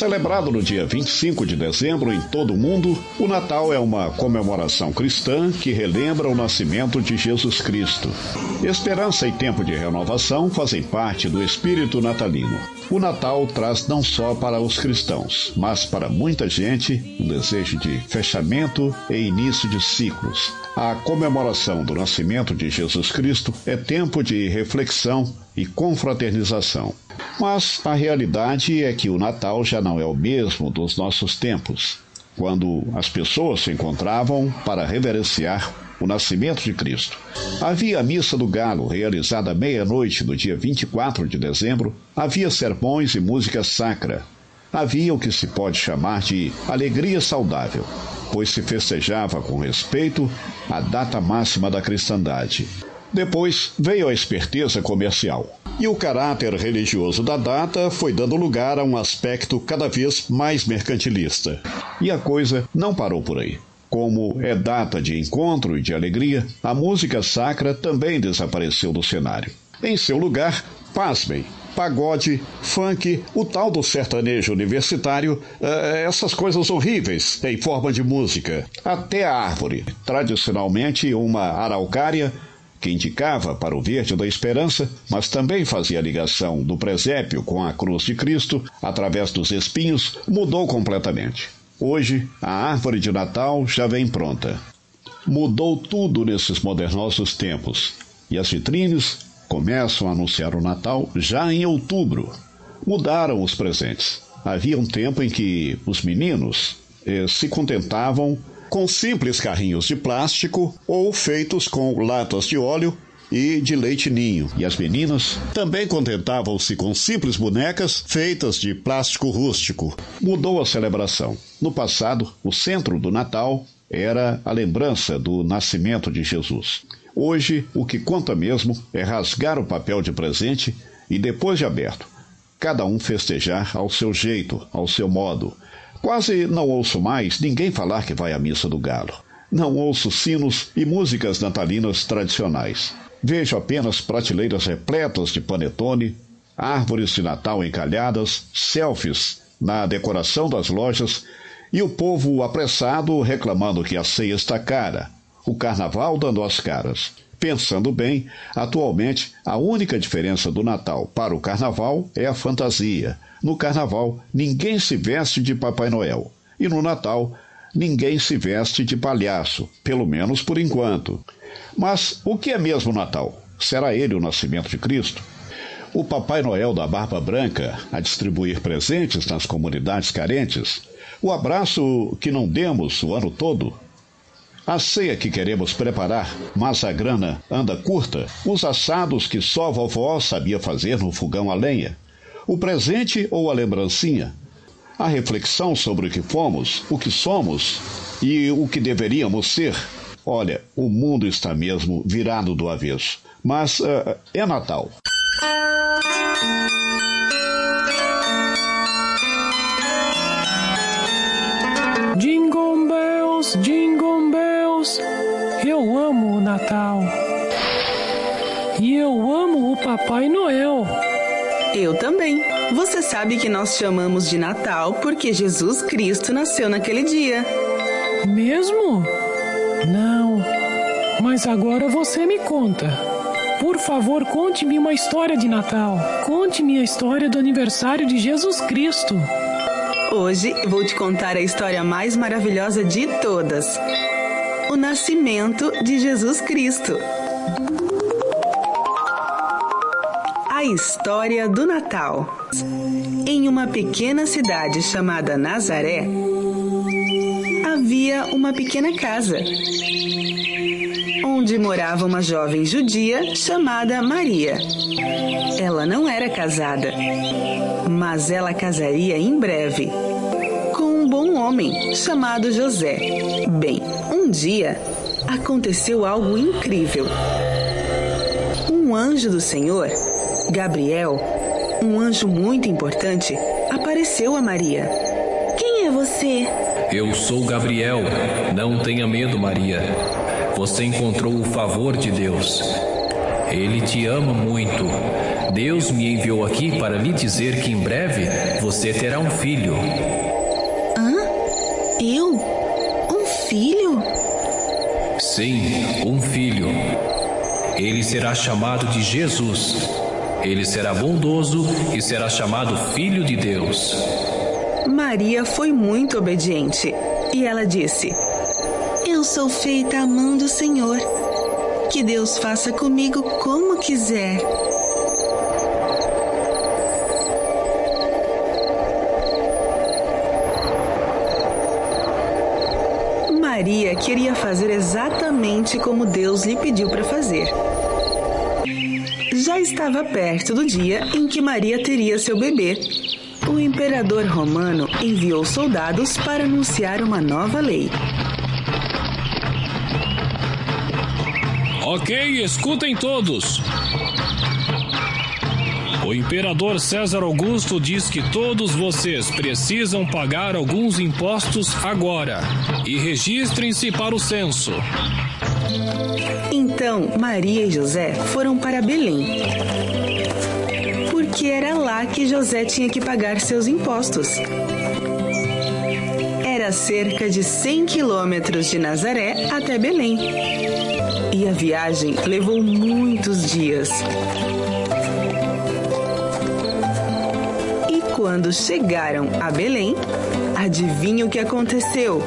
Celebrado no dia 25 de dezembro em todo o mundo, o Natal é uma comemoração cristã que relembra o nascimento de Jesus Cristo. Esperança e tempo de renovação fazem parte do espírito natalino. O Natal traz não só para os cristãos, mas para muita gente um desejo de fechamento e início de ciclos. A comemoração do nascimento de Jesus Cristo é tempo de reflexão e confraternização. Mas a realidade é que o Natal já não é o mesmo dos nossos tempos, quando as pessoas se encontravam para reverenciar o nascimento de Cristo. Havia a missa do galo, realizada à meia-noite do dia 24 de dezembro, havia sermões e música sacra. Havia o que se pode chamar de alegria saudável, pois se festejava com respeito a data máxima da cristandade. Depois veio a esperteza comercial. E o caráter religioso da data foi dando lugar a um aspecto cada vez mais mercantilista. E a coisa não parou por aí. Como é data de encontro e de alegria, a música sacra também desapareceu do cenário. Em seu lugar, pasmem, pagode, funk, o tal do sertanejo universitário, eh, essas coisas horríveis em forma de música. Até a árvore, tradicionalmente uma araucária, que indicava para o verde da esperança, mas também fazia ligação do presépio com a cruz de Cristo através dos espinhos, mudou completamente. Hoje, a árvore de Natal já vem pronta. Mudou tudo nesses modernosos tempos, e as vitrines começam a anunciar o Natal já em outubro. Mudaram os presentes. Havia um tempo em que os meninos eh, se contentavam com simples carrinhos de plástico ou feitos com latas de óleo e de leite ninho. E as meninas também contentavam-se com simples bonecas feitas de plástico rústico. Mudou a celebração. No passado, o centro do Natal era a lembrança do nascimento de Jesus. Hoje, o que conta mesmo é rasgar o papel de presente e, depois de aberto, cada um festejar ao seu jeito, ao seu modo. Quase não ouço mais ninguém falar que vai à missa do galo. Não ouço sinos e músicas natalinas tradicionais. Vejo apenas prateleiras repletas de panetone, árvores de Natal encalhadas, selfies na decoração das lojas e o povo apressado reclamando que a ceia está cara, o carnaval dando as caras. Pensando bem, atualmente a única diferença do Natal para o carnaval é a fantasia. No carnaval, ninguém se veste de Papai Noel. E no Natal, ninguém se veste de palhaço, pelo menos por enquanto. Mas o que é mesmo Natal? Será ele o nascimento de Cristo? O Papai Noel da Barba Branca a distribuir presentes nas comunidades carentes? O abraço que não demos o ano todo? A ceia que queremos preparar, mas a grana anda curta, os assados que só vovó sabia fazer no fogão a lenha, o presente ou a lembrancinha, a reflexão sobre o que fomos, o que somos e o que deveríamos ser. Olha, o mundo está mesmo virado do avesso. Mas uh, é Natal. Bells, eu amo o Natal. E eu amo o Papai Noel. Eu também. Você sabe que nós chamamos de Natal porque Jesus Cristo nasceu naquele dia. Mesmo? Não. Mas agora você me conta. Por favor, conte-me uma história de Natal. Conte-me a história do aniversário de Jesus Cristo. Hoje vou te contar a história mais maravilhosa de todas: o nascimento de Jesus Cristo. A história do Natal. Em uma pequena cidade chamada Nazaré, havia uma pequena casa onde morava uma jovem judia chamada Maria. Ela não era casada mas ela casaria em breve com um bom homem chamado José. Bem, um dia aconteceu algo incrível. Um anjo do Senhor, Gabriel, um anjo muito importante, apareceu a Maria. Quem é você? Eu sou Gabriel. Não tenha medo, Maria. Você encontrou o favor de Deus. Ele te ama muito. Deus me enviou aqui para lhe dizer que em breve você terá um filho. Hã? Eu? Um filho? Sim, um filho. Ele será chamado de Jesus. Ele será bondoso e será chamado Filho de Deus. Maria foi muito obediente e ela disse: Eu sou feita à mão do Senhor. Que Deus faça comigo como quiser. Maria queria fazer exatamente como Deus lhe pediu para fazer. Já estava perto do dia em que Maria teria seu bebê. O imperador romano enviou soldados para anunciar uma nova lei. Ok, escutem todos. O imperador César Augusto diz que todos vocês precisam pagar alguns impostos agora e registrem-se para o censo. Então Maria e José foram para Belém. Porque era lá que José tinha que pagar seus impostos. Era cerca de 100 quilômetros de Nazaré até Belém. E a viagem levou muitos dias. Quando chegaram a Belém, adivinha o que aconteceu?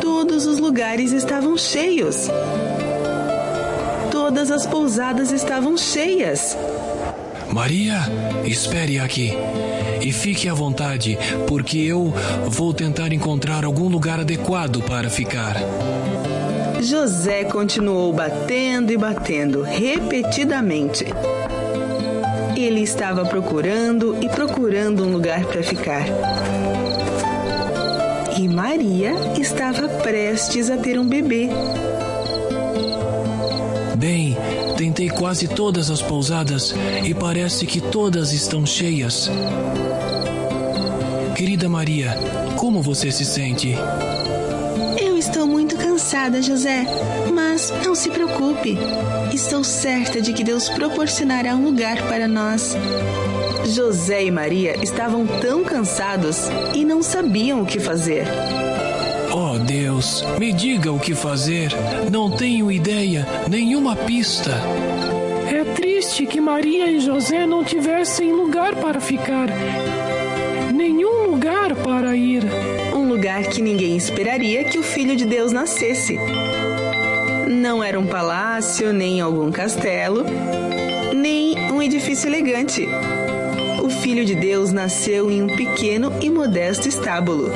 Todos os lugares estavam cheios. Todas as pousadas estavam cheias. Maria, espere aqui e fique à vontade, porque eu vou tentar encontrar algum lugar adequado para ficar. José continuou batendo e batendo repetidamente. Ele estava procurando e procurando um lugar para ficar. E Maria estava prestes a ter um bebê. Bem, tentei quase todas as pousadas e parece que todas estão cheias. Querida Maria, como você se sente? Eu estou muito cansada, José. Mas não se preocupe. Estou certa de que Deus proporcionará um lugar para nós. José e Maria estavam tão cansados e não sabiam o que fazer. Oh Deus, me diga o que fazer. Não tenho ideia, nenhuma pista. É triste que Maria e José não tivessem lugar para ficar. Nenhum lugar para ir. Lugar que ninguém esperaria que o Filho de Deus nascesse. Não era um palácio, nem algum castelo, nem um edifício elegante. O Filho de Deus nasceu em um pequeno e modesto estábulo.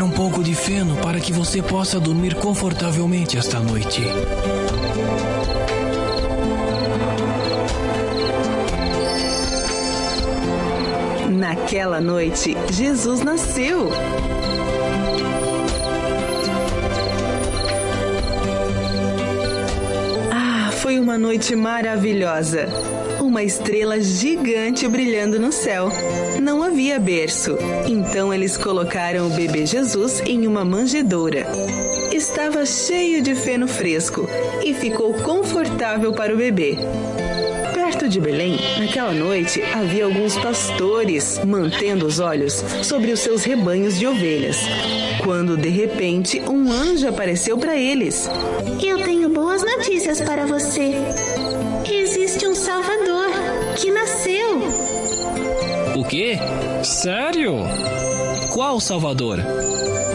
Buscar um pouco de feno para que você possa dormir confortavelmente esta noite. Naquela noite, Jesus nasceu. Ah, foi uma noite maravilhosa. Uma estrela gigante brilhando no céu. Não havia berço, então eles colocaram o bebê Jesus em uma manjedoura. Estava cheio de feno fresco e ficou confortável para o bebê. Perto de Belém, naquela noite, havia alguns pastores mantendo os olhos sobre os seus rebanhos de ovelhas. Quando de repente um anjo apareceu para eles. Eu tenho boas notícias para você. Existe um Salvador. O quê? Sério? Qual Salvador?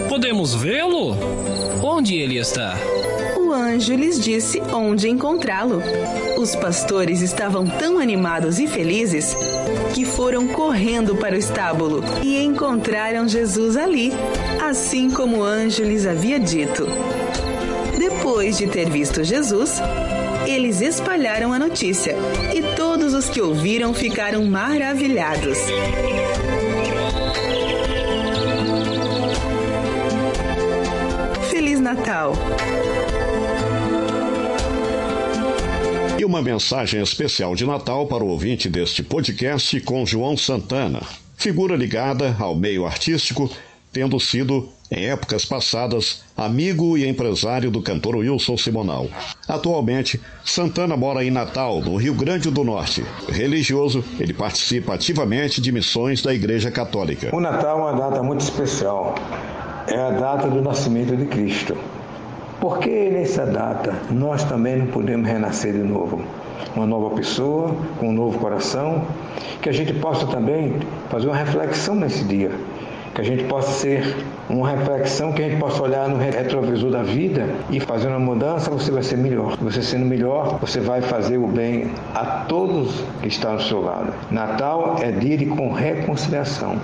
Podemos vê-lo? Onde ele está? O anjo lhes disse onde encontrá-lo. Os pastores estavam tão animados e felizes que foram correndo para o estábulo e encontraram Jesus ali, assim como o anjo lhes havia dito. Depois de ter visto Jesus, eles espalharam a notícia e os que ouviram ficaram maravilhados. Feliz Natal! E uma mensagem especial de Natal para o ouvinte deste podcast com João Santana, figura ligada ao meio artístico, tendo sido, em épocas passadas, amigo e empresário do cantor Wilson Simonal. Atualmente, Santana mora em Natal, no Rio Grande do Norte. Religioso, ele participa ativamente de missões da Igreja Católica. O Natal é uma data muito especial. É a data do nascimento de Cristo. Por que nessa data nós também não podemos renascer de novo? Uma nova pessoa, com um novo coração, que a gente possa também fazer uma reflexão nesse dia, que a gente possa ser uma reflexão, que a gente possa olhar no retrovisor da vida e fazer uma mudança, você vai ser melhor. Você sendo melhor, você vai fazer o bem a todos que estão ao seu lado. Natal é dia de com reconciliação.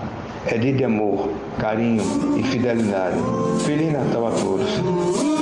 É dia de amor, carinho e fidelidade. Feliz Natal a todos.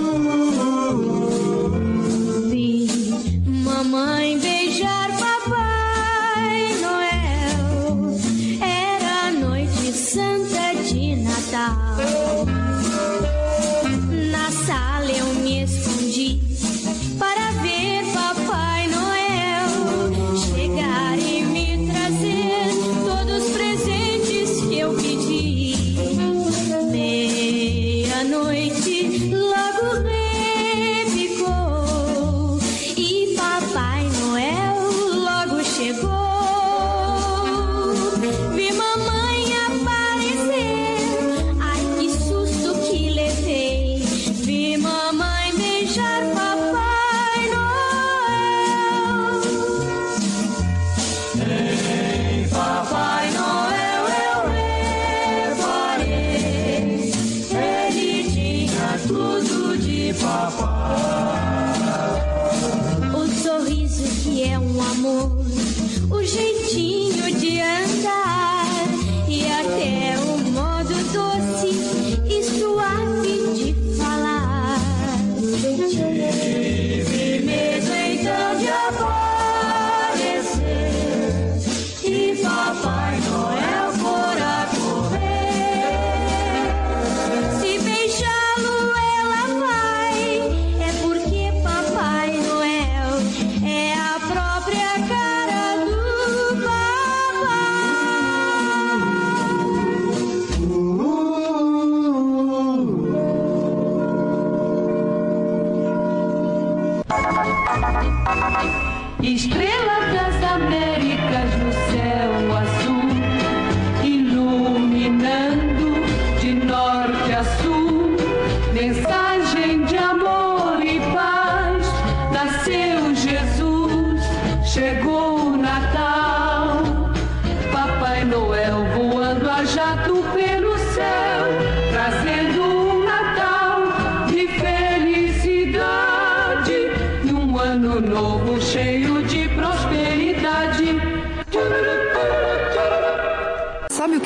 O sorriso que é um amor,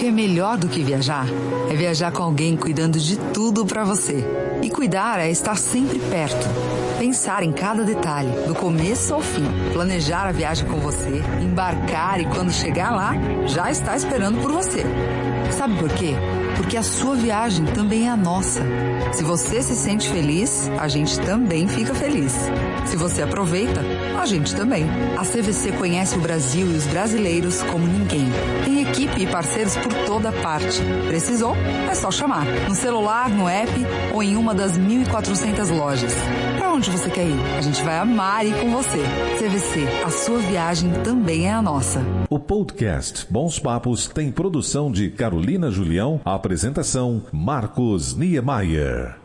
que é melhor do que viajar? É viajar com alguém cuidando de tudo para você. E cuidar é estar sempre perto. Pensar em cada detalhe, do começo ao fim. Planejar a viagem com você, embarcar e quando chegar lá, já está esperando por você. Sabe por quê? Porque a sua viagem também é a nossa. Se você se sente feliz, a gente também fica feliz. Se você aproveita, a gente também. A CVC conhece o Brasil e os brasileiros como ninguém. Tem equipe e parceiros por toda parte. Precisou? É só chamar. No celular, no app ou em uma das 1.400 lojas. Para onde você quer ir? A gente vai amar ir com você. CVC, a sua viagem também é a nossa. O podcast Bons Papos tem produção de Carolina Julião, apresentação Marcos Niemeyer.